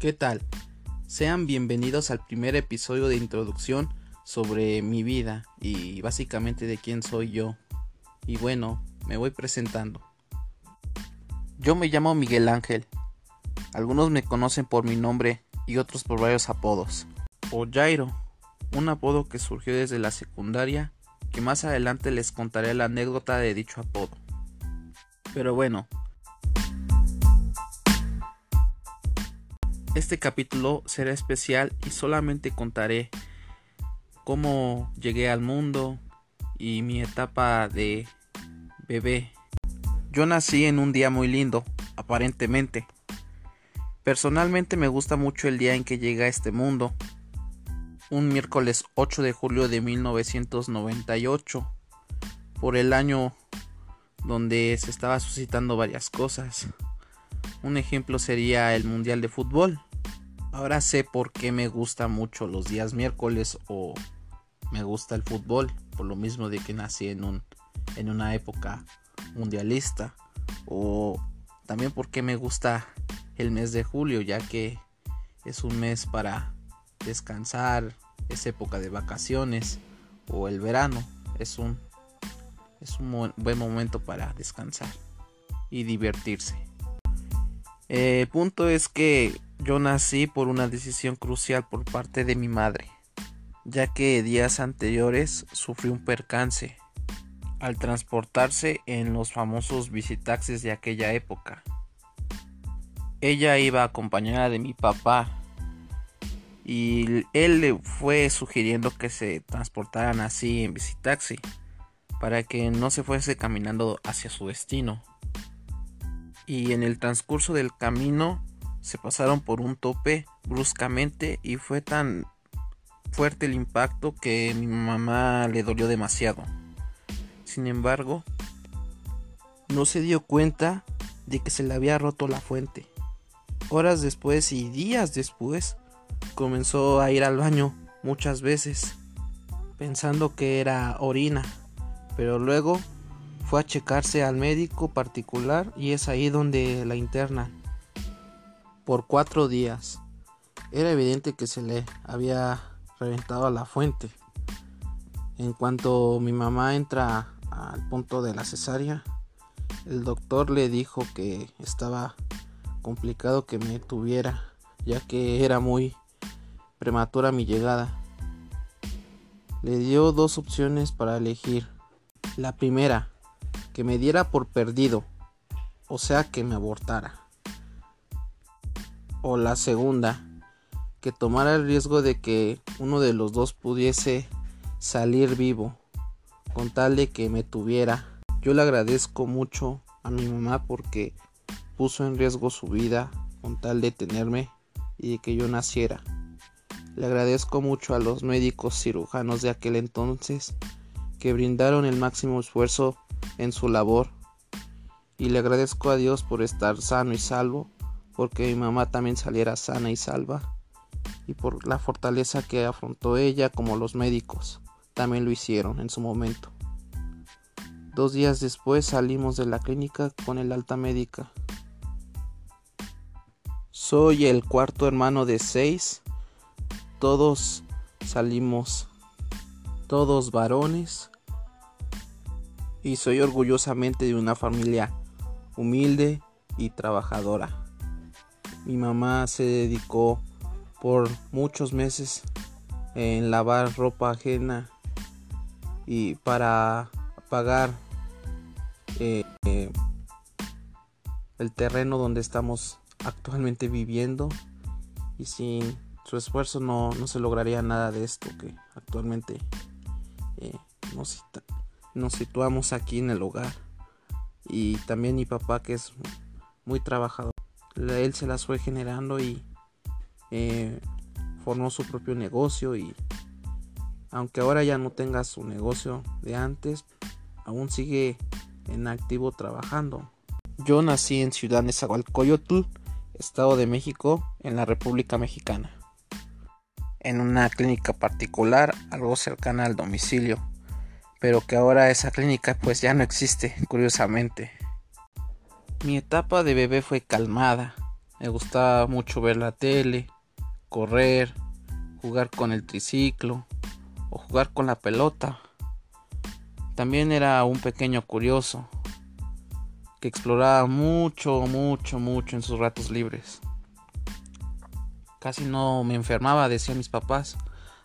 ¿Qué tal? Sean bienvenidos al primer episodio de introducción sobre mi vida y básicamente de quién soy yo. Y bueno, me voy presentando. Yo me llamo Miguel Ángel. Algunos me conocen por mi nombre y otros por varios apodos. O Jairo, un apodo que surgió desde la secundaria, que más adelante les contaré la anécdota de dicho apodo. Pero bueno, Este capítulo será especial y solamente contaré cómo llegué al mundo y mi etapa de bebé. Yo nací en un día muy lindo, aparentemente. Personalmente me gusta mucho el día en que llegué a este mundo. Un miércoles 8 de julio de 1998, por el año donde se estaba suscitando varias cosas. Un ejemplo sería el Mundial de Fútbol. Ahora sé por qué me gusta mucho los días miércoles o me gusta el fútbol, por lo mismo de que nací en, un, en una época mundialista o también porque me gusta el mes de julio ya que es un mes para descansar, es época de vacaciones o el verano es un es un buen momento para descansar y divertirse. El punto es que yo nací por una decisión crucial por parte de mi madre, ya que días anteriores sufrí un percance al transportarse en los famosos visitaxis de aquella época. Ella iba acompañada de mi papá y él le fue sugiriendo que se transportaran así en visitaxi para que no se fuese caminando hacia su destino y en el transcurso del camino se pasaron por un tope bruscamente y fue tan fuerte el impacto que mi mamá le dolió demasiado. Sin embargo, no se dio cuenta de que se le había roto la fuente. Horas después y días después comenzó a ir al baño muchas veces, pensando que era orina, pero luego fue a checarse al médico particular y es ahí donde la internan por cuatro días. Era evidente que se le había reventado la fuente. En cuanto mi mamá entra al punto de la cesárea, el doctor le dijo que estaba complicado que me tuviera, ya que era muy prematura mi llegada. Le dio dos opciones para elegir. La primera, que me diera por perdido, o sea que me abortara. O la segunda, que tomara el riesgo de que uno de los dos pudiese salir vivo, con tal de que me tuviera. Yo le agradezco mucho a mi mamá porque puso en riesgo su vida con tal de tenerme y de que yo naciera. Le agradezco mucho a los médicos cirujanos de aquel entonces que brindaron el máximo esfuerzo en su labor y le agradezco a Dios por estar sano y salvo, porque mi mamá también saliera sana y salva y por la fortaleza que afrontó ella como los médicos también lo hicieron en su momento. Dos días después salimos de la clínica con el alta médica. Soy el cuarto hermano de seis. Todos salimos, todos varones y soy orgullosamente de una familia humilde y trabajadora. Mi mamá se dedicó por muchos meses en lavar ropa ajena y para pagar eh, el terreno donde estamos actualmente viviendo y sin su esfuerzo no, se lograría nada de esto que actualmente eh, nos, nos situamos aquí en el hogar. Y también mi papá que es muy trabajador. Él se las fue generando y eh, formó su propio negocio y aunque ahora ya no tenga su negocio de antes, aún sigue en activo trabajando. Yo nací en Ciudad Nezahualcóyotl, Estado de México, en la República Mexicana. En una clínica particular, algo cercana al domicilio pero que ahora esa clínica pues ya no existe, curiosamente. Mi etapa de bebé fue calmada, Me gustaba mucho ver la tele, correr, jugar con el triciclo o jugar con la pelota. También era un pequeño curioso que exploraba mucho, mucho, mucho en sus ratos libres. Casi no me enfermaba, decían mis papás,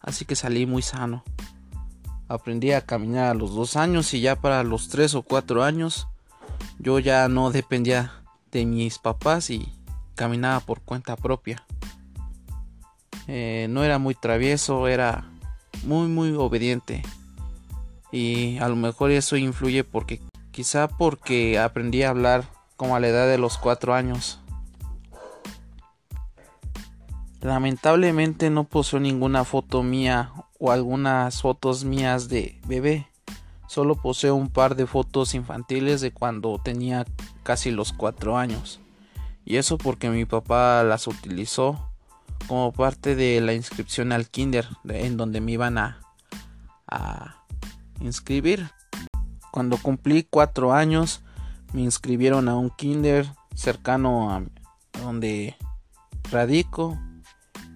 así que salí muy sano. Aprendí a caminar a los dos años y ya para los tres o cuatro años yo ya no dependía de mis papás y caminaba por cuenta propia. Eh, no era muy travieso, era muy muy obediente. Y a lo mejor eso influye porque quizá porque aprendí a hablar como a la edad de los cuatro años. Lamentablemente no poseo ninguna foto mía o algunas fotos mías de bebé. Solo poseo un par de fotos infantiles de cuando tenía casi los cuatro años. Y eso porque mi papá las utilizó como parte de la inscripción al kinder en donde me iban a, inscribir. Cuando cumplí cuatro años me inscribieron a un kinder cercano a donde radico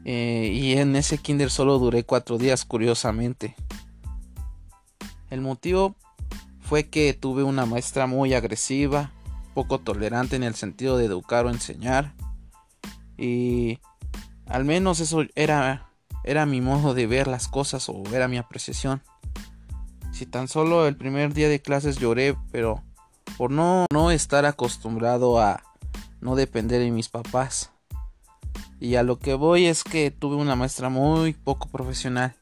eh, y en ese kinder solo duré cuatro días curiosamente. El motivo fue que tuve una maestra muy agresiva, poco tolerante en el sentido de educar o enseñar y al menos eso era, era mi modo de ver las cosas o era mi apreciación. Si tan solo el primer día de clases lloré, pero por no, no estar acostumbrado a no depender de mis papás. Y a lo que voy es que tuve una maestra muy poco profesional,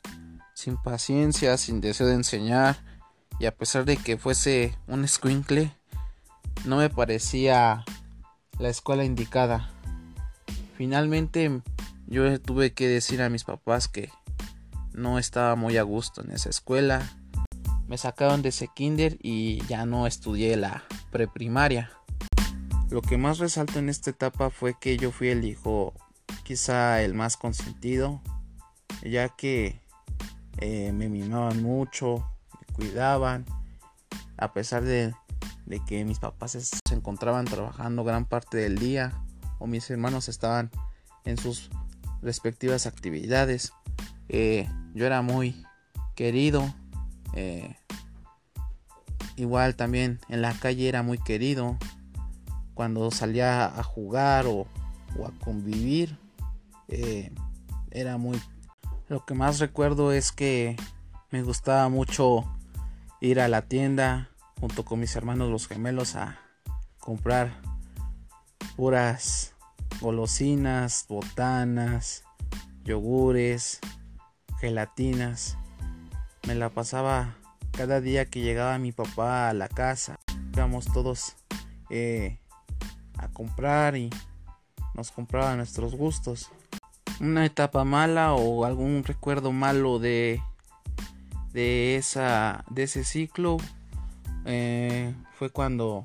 sin paciencia, sin deseo de enseñar, y a pesar de que fuese un squinkle, no me parecía la escuela indicada. Finalmente yo tuve que decir a mis papás que no estaba muy a gusto en esa escuela. Me sacaron de ese kinder y ya no estudié la preprimaria. Lo que más resalto en esta etapa fue que yo fui el hijo quizá el más consentido, ya que eh, me mimaban mucho, me cuidaban, a pesar de, de que mis papás se encontraban trabajando gran parte del día o mis hermanos estaban en sus respectivas actividades. Eh, yo era muy querido. Eh, igual también en la calle era muy querido. Cuando salía a jugar o, a convivir. Eh, era muy... Lo que más recuerdo es que me gustaba mucho ir a la tienda junto con mis hermanos los gemelos a comprar puras golosinas, botanas, yogures, gelatinas. Me la pasaba cada día que llegaba mi papá a la casa. Íbamos todos eh, a comprar y nos compraba nuestros gustos. Una etapa mala o algún recuerdo malo de, de, esa, de ese ciclo eh, fue cuando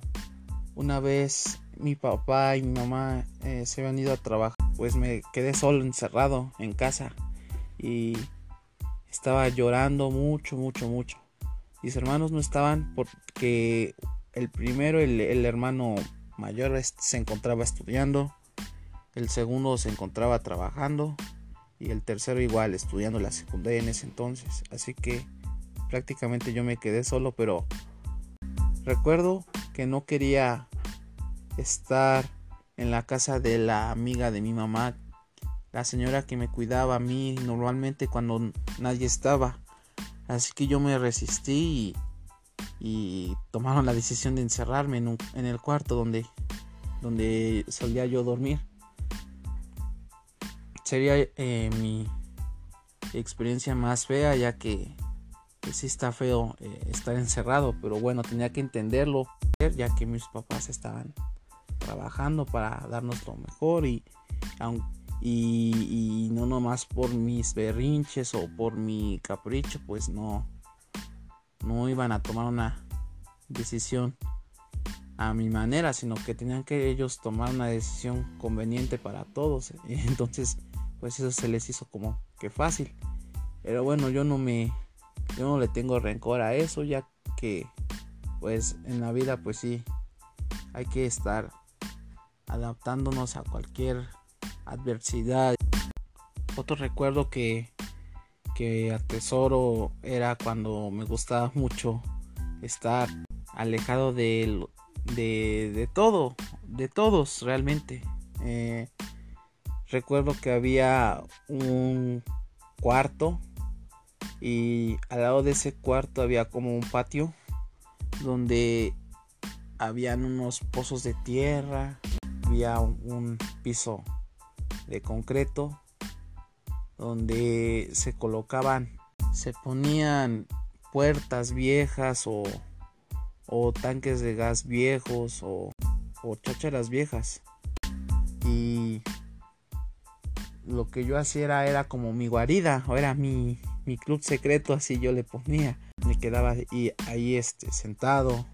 una vez mi papá y mi mamá eh, se habían ido a trabajar, pues me quedé solo encerrado en casa y estaba llorando mucho, mucho, mucho. Mis hermanos no estaban porque el primero, el, hermano mayor, se encontraba estudiando, el segundo se encontraba trabajando y el tercero igual estudiando la secundaria en ese entonces. Así que prácticamente yo me quedé solo, pero recuerdo que no quería estar en la casa de la amiga de mi mamá, la señora que me cuidaba a mí normalmente cuando nadie estaba. Así que yo me resistí y, tomaron la decisión de encerrarme en, el cuarto donde, donde solía yo dormir. Sería eh, mi experiencia más fea ya que pues, sí está feo eh, estar encerrado, pero bueno, tenía que entenderlo ya que mis papás estaban trabajando para darnos lo mejor y, y, no nomás por mis berrinches o por mi capricho, pues no, no iban a tomar una decisión a mi manera, sino que tenían que ellos tomar una decisión conveniente para todos. Entonces, pues eso se les hizo como que fácil. Pero bueno, yo no me yo no le tengo rencor a eso, ya que pues en la vida pues sí hay que estar adaptándonos a cualquier adversidad. Otro recuerdo que, que atesoro era cuando me gustaba mucho estar alejado de, de, de todo, de todos realmente. Eh, recuerdo que había un cuarto y al lado de ese cuarto había como un patio donde habían unos pozos de tierra, había un, piso de concreto donde se colocaban, se ponían puertas viejas o, o tanques de gas viejos o, o chácharas viejas. Y lo que yo hacía era, como mi guarida, o era mi, mi club secreto, así yo le ponía. Me quedaba ahí este, sentado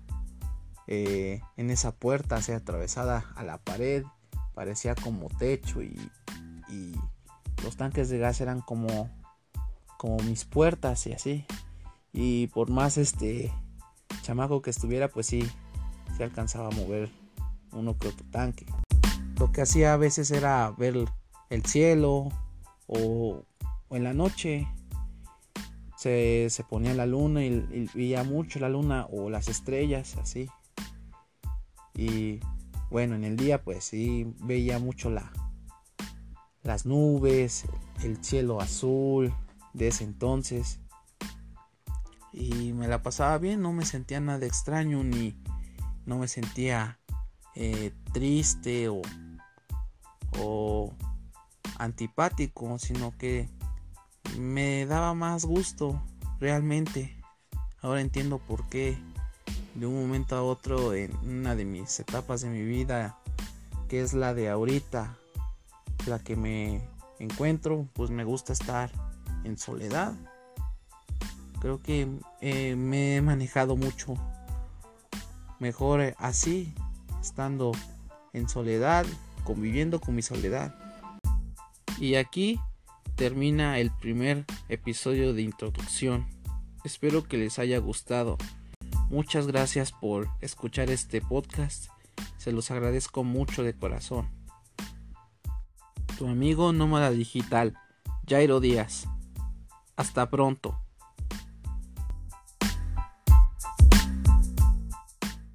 eh, en esa puerta, así atravesada a la pared, parecía como techo y, y los tanques de gas eran como, como mis puertas y así. Y por más este chamaco que estuviera, pues sí, se alcanzaba a mover uno que otro tanque. Lo que hacía a veces era ver el cielo o, en la noche se, ponía la luna y, veía mucho la luna o las estrellas así. Y bueno, en el día pues sí veía mucho la, las nubes, el cielo azul de ese entonces. Y me la pasaba bien, no me sentía nada extraño ni no me sentía eh, triste o, o antipático, sino que me daba más gusto realmente. Ahora entiendo por qué de un momento a otro en una de mis etapas de mi vida, que es la de ahorita, la que me encuentro, pues me gusta estar en soledad. Creo que eh, me he manejado mucho mejor así, estando en soledad, conviviendo con mi soledad. Y aquí termina el primer episodio de introducción. Espero que les haya gustado. Muchas gracias por escuchar este podcast. Se los agradezco mucho de corazón. Tu amigo nómada digital, Jairo Díaz. Hasta pronto.